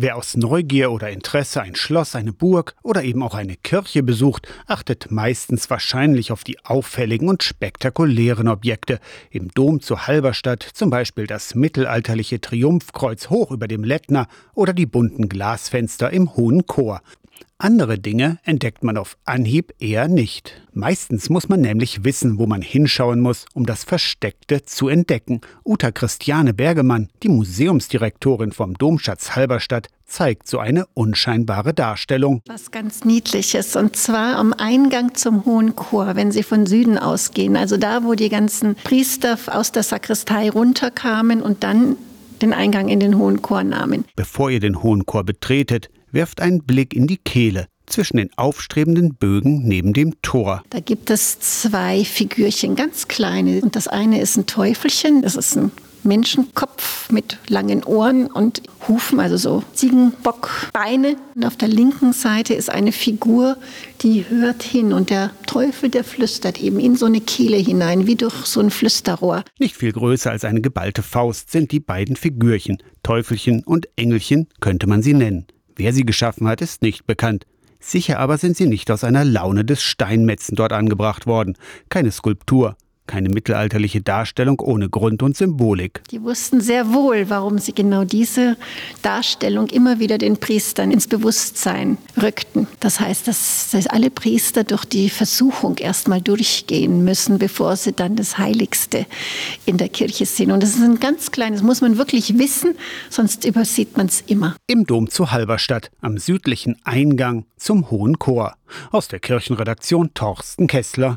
Wer aus Neugier oder Interesse ein Schloss, eine Burg oder eben auch eine Kirche besucht, achtet meistens wahrscheinlich auf die auffälligen und spektakulären Objekte. Im Dom zu Halberstadt zum Beispiel das mittelalterliche Triumphkreuz hoch über dem Lettner oder die bunten Glasfenster im Hohen Chor. Andere Dinge entdeckt man auf Anhieb eher nicht. Meistens muss man nämlich wissen, wo man hinschauen muss, um das Versteckte zu entdecken. Uta Christiane Bergemann, die Museumsdirektorin vom Domschatz Halberstadt, zeigt so eine unscheinbare Darstellung. Was ganz Niedliches, und zwar am Eingang zum Hohen Chor, wenn Sie von Süden ausgehen, also da, wo die ganzen Priester aus der Sakristei runterkamen und dann den Eingang in den Hohen Chor nahmen. Bevor ihr den Hohen Chor betretet, werft einen Blick in die Kehle zwischen den aufstrebenden Bögen neben dem Tor. Da gibt es zwei Figürchen, ganz kleine. Und das eine ist ein Teufelchen, das ist ein Menschenkopf mit langen Ohren und Hufen, also so Ziegenbockbeine. Und auf der linken Seite ist eine Figur, die hört hin und der Teufel, der flüstert eben in so eine Kehle hinein, wie durch so ein Flüsterrohr. Nicht viel größer als eine geballte Faust sind die beiden Figürchen. Teufelchen und Engelchen könnte man sie nennen. Wer sie geschaffen hat, ist nicht bekannt. Sicher aber sind sie nicht aus einer Laune des Steinmetzen dort angebracht worden. Keine Skulptur, keine mittelalterliche Darstellung ohne Grund und Symbolik. Die wussten sehr wohl, warum sie genau diese Darstellung immer wieder den Priestern ins Bewusstsein rückten. Das heißt, dass, dass alle Priester durch die Versuchung erstmal durchgehen müssen, bevor sie dann das Heiligste in der Kirche sehen. Und das ist ein ganz kleines, muss man wirklich wissen, sonst übersieht man es immer. Im Dom zu Halberstadt, am südlichen Eingang zum Hohen Chor. Aus der Kirchenredaktion Torsten Kessler,